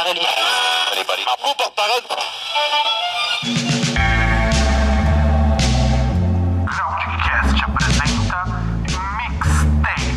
Portarelli. Marco Portarelli. Groundcast apresenta Mixtape.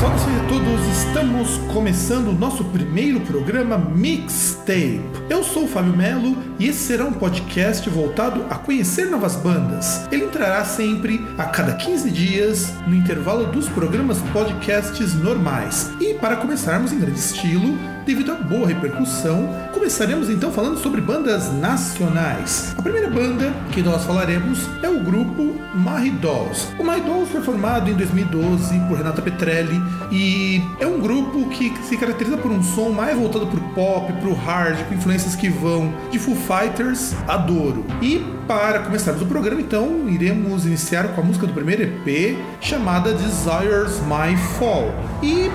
Saudações a todos, estamos começando o nosso primeiro programa Mixtape. Eu sou o Fábio Melo e esse será um podcast voltado a conhecer novas bandas. Ele entrará sempre a cada 15 dias no intervalo dos programas podcasts normais. E para começarmos em grande estilo, devido à boa repercussão, começaremos então falando sobre bandas nacionais. A primeira banda que nós falaremos é o grupo Mahi Dolls. O Mahi Dolls foi formado em 2012 por Renata Petrelli e é um grupo que se caracteriza por um som mais voltado para o pop, para o hard, com influências que vão de Foo Fighters a Doro. E para começarmos o programa, então, iremos iniciar com a música do primeiro EP chamada Desires My Fall. E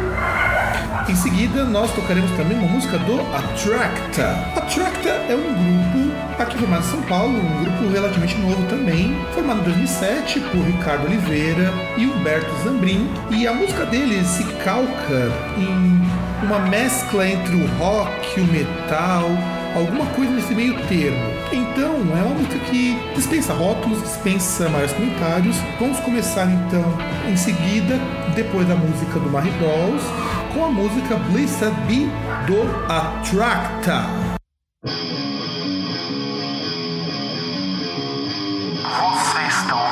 em seguida, nós tocaremos também uma música do Attracta. Attracta é um grupo aqui formado em São Paulo, um grupo relativamente novo também, formado em 2007 por Ricardo Oliveira e Humberto Zambrin. E a música deles se calca em uma mescla entre o rock, o metal, alguma coisa nesse meio termo. Então, é uma música que dispensa rótulos, dispensa maiores comentários. Vamos começar então em seguida, depois da música do Marie Dolls, com a música Blessed Be do Attracta. Você está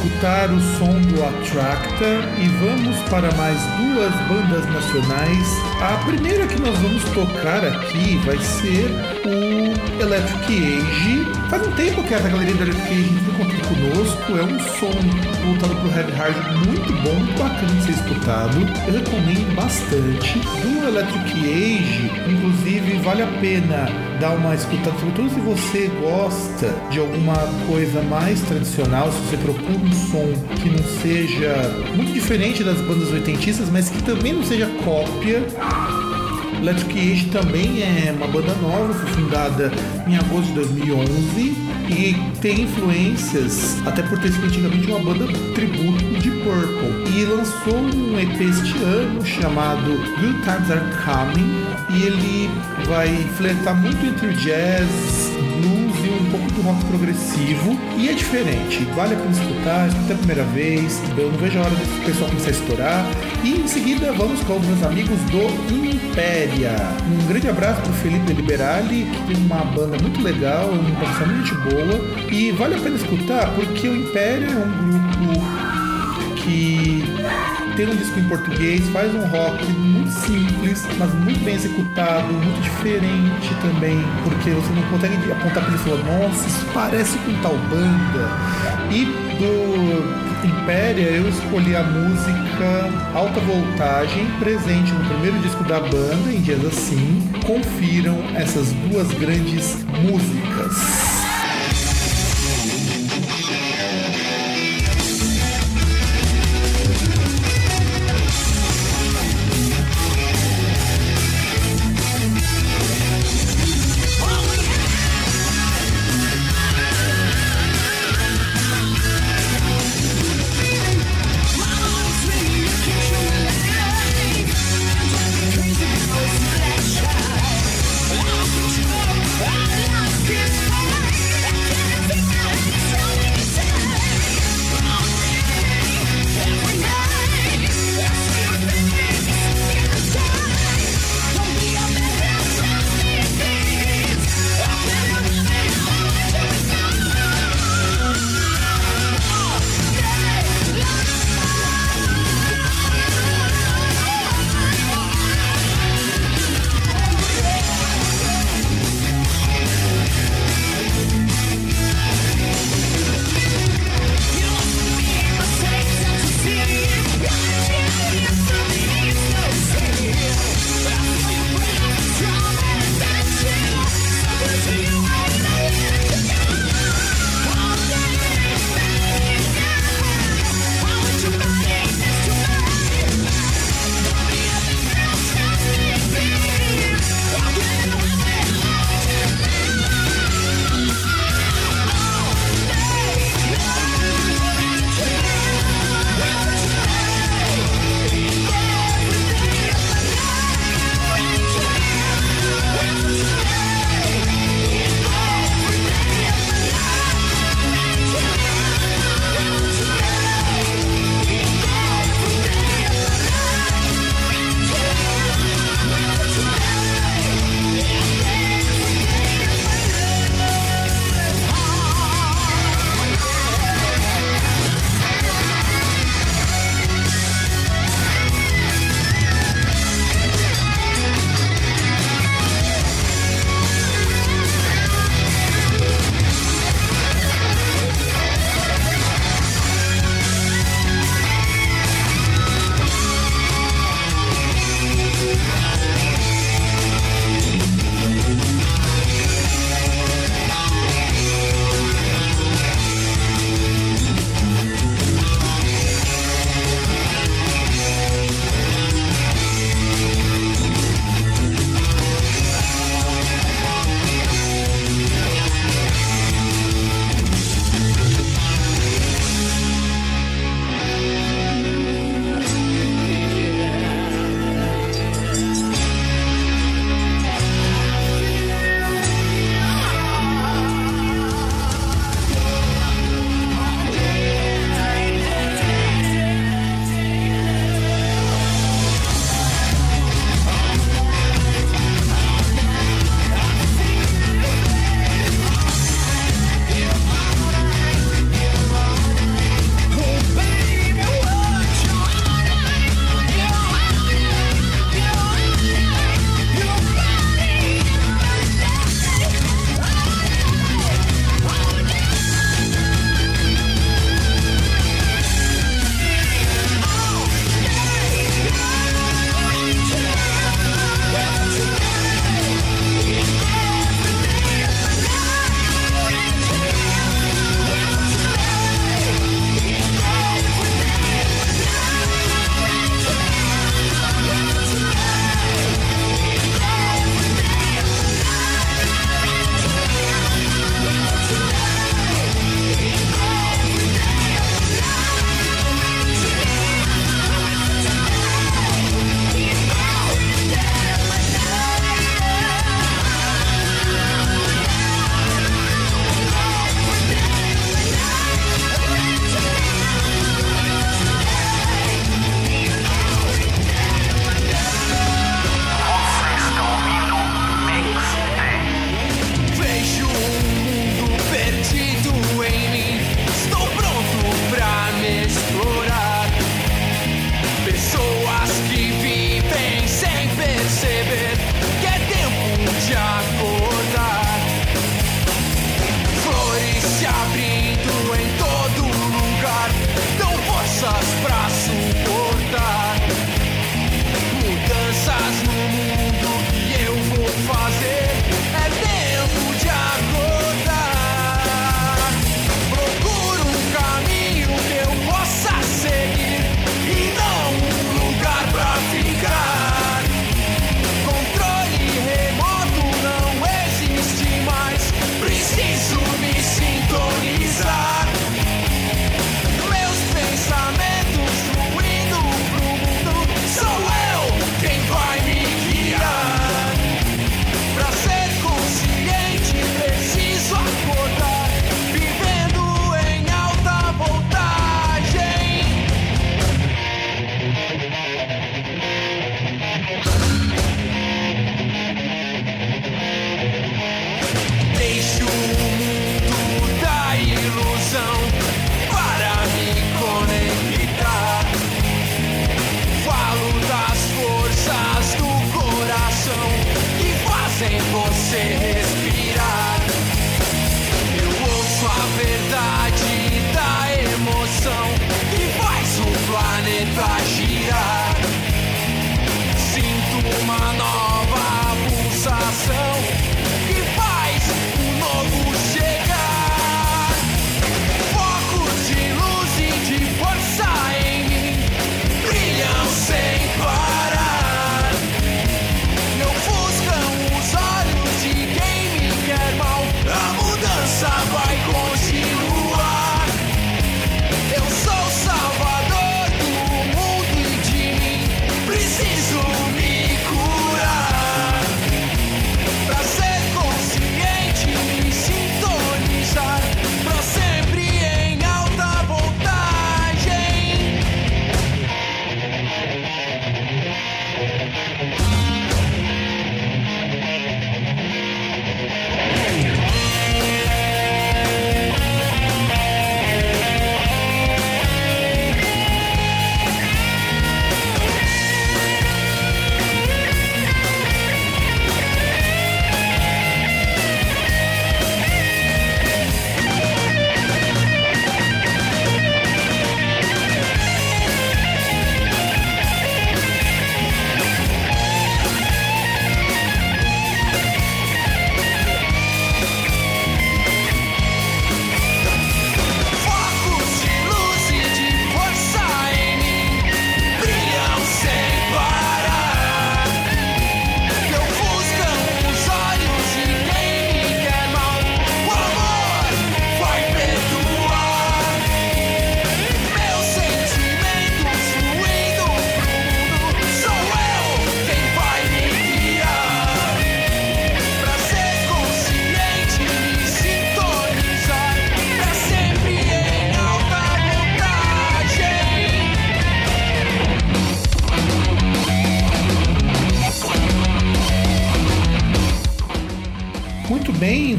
escutar o som do Attracta e vamos para mais duas bandas nacionais. A primeira que nós vamos tocar aqui vai ser o Electric Age. Faz um tempo que essa galeria do Electric Age em contato conosco. É um som voltado para o heavy hard muito bom, bacana de ser escutado. Eu recomendo bastante. Do Electric Age, inclusive, vale a pena dar uma escutada, sobretudo se você gosta de alguma coisa mais tradicional, se você procura um som que não seja muito diferente das bandas oitentistas, mas que também não seja cópia. Electric Age também é uma banda nova, foi fundada em agosto de 2011 e tem influências, até por ter sido antigamente uma banda tributo de Purple. E lançou um EP este ano chamado Good Times Are Coming e ele vai flertar muito entre o jazz, blues e um pouco do rock progressivo. E é diferente, vale a pena escutar, escuta a primeira vez, eu não vejo a hora desse pessoal começar a estourar. E em seguida vamos com os meus amigos do Impéria. Um grande abraço pro Felipe Liberali, que tem uma banda muito legal, uma produção muito boa. E vale a pena escutar porque o Impéria é um grupo que tem um disco em português, faz um rock muito simples, mas muito bem executado, muito diferente também, porque você não consegue apontar para ele e falar, nossa, isso parece com tal banda. E do Impéria eu escolhi a música Alta Voltagem, presente no primeiro disco da banda, em Dias Assim. Confiram essas duas grandes músicas.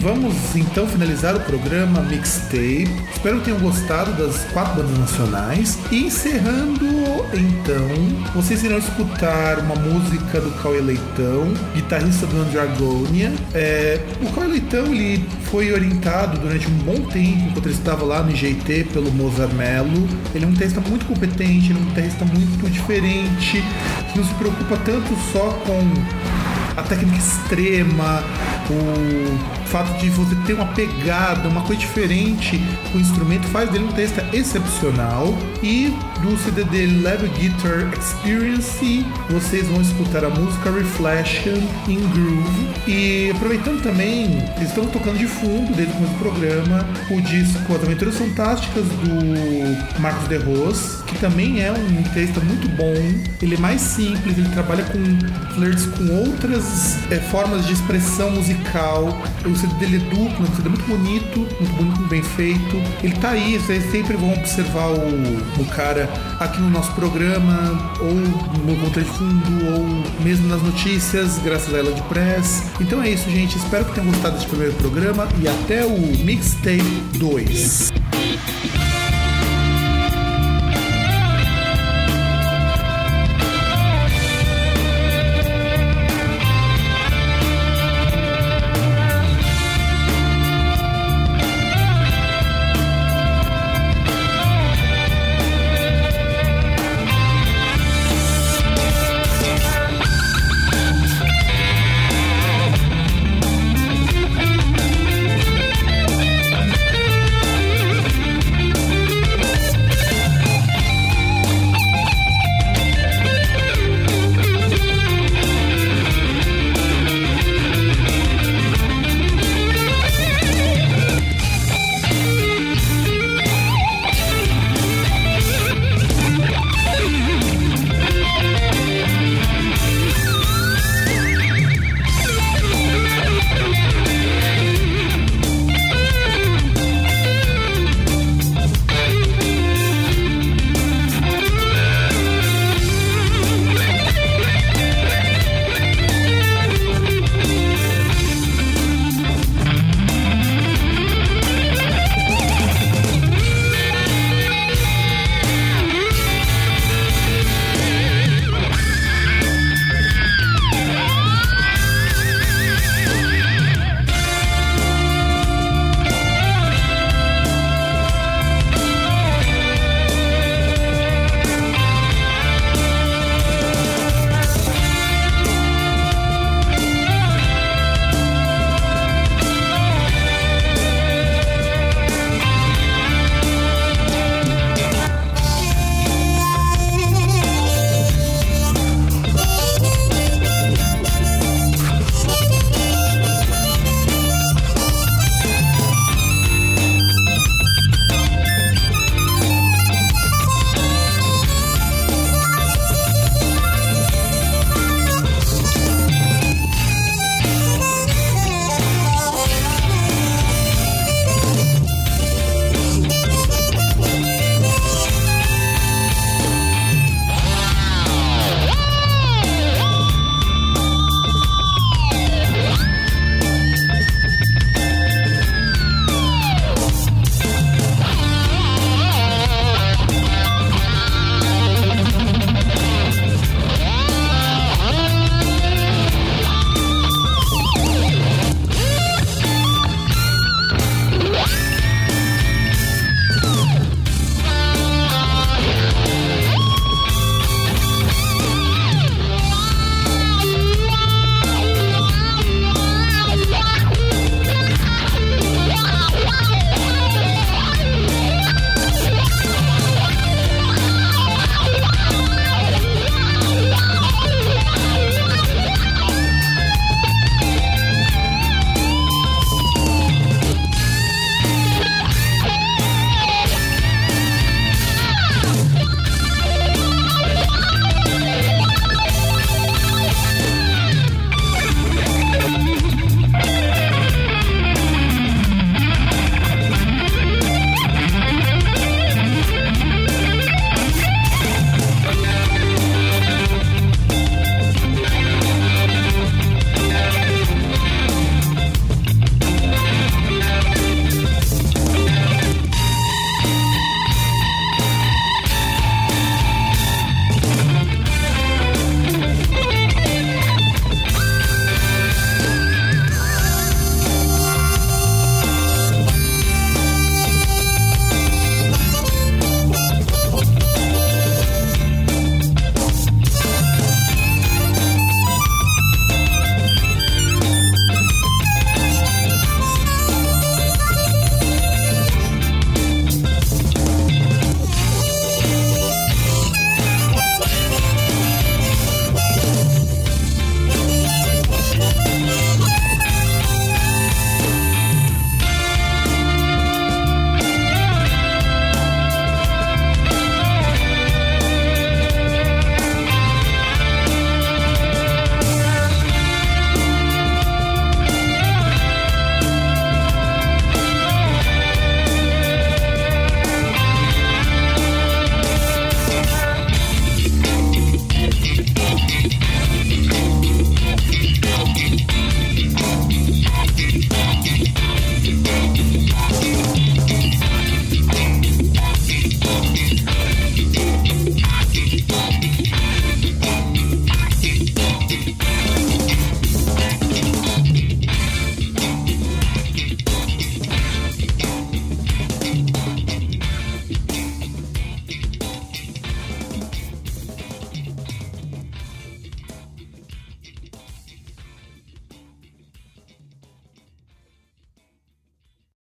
Vamos então finalizar o programa Mixtape. Espero que tenham gostado das quatro bandas nacionais. E encerrando, então, vocês irão escutar uma música do Cauê Leitão, guitarrista do Andragonia. É, o Cauê Leitão ele foi orientado durante um bom tempo, enquanto ele estava lá no IGT, pelo Mozart Mello. Ele é um guitarrista muito competente, ele é um guitarrista muito diferente, que não se preocupa tanto só com a técnica extrema, o fato de você ter uma pegada, uma coisa diferente com o instrumento faz dele um texto excepcional. E do CD dele Level Guitar Experience, vocês vão escutar a música Reflection in Groove. E aproveitando também, eles estão tocando de fundo desde o começo do programa o disco As Aventuras Fantásticas do Marcos de Ros, também é um texto muito bom. Ele é mais simples, ele trabalha com flirts com outras é, formas de expressão musical. O CD dele é duplo, um CD muito bonito, muito bonito, bem feito. Ele tá aí, vocês sempre vão observar o, o cara aqui no nosso programa, ou no conta de fundo, ou mesmo nas notícias, graças a ela de press. Então é isso, gente. Espero que tenham gostado desse primeiro programa e até o Mixtape 2.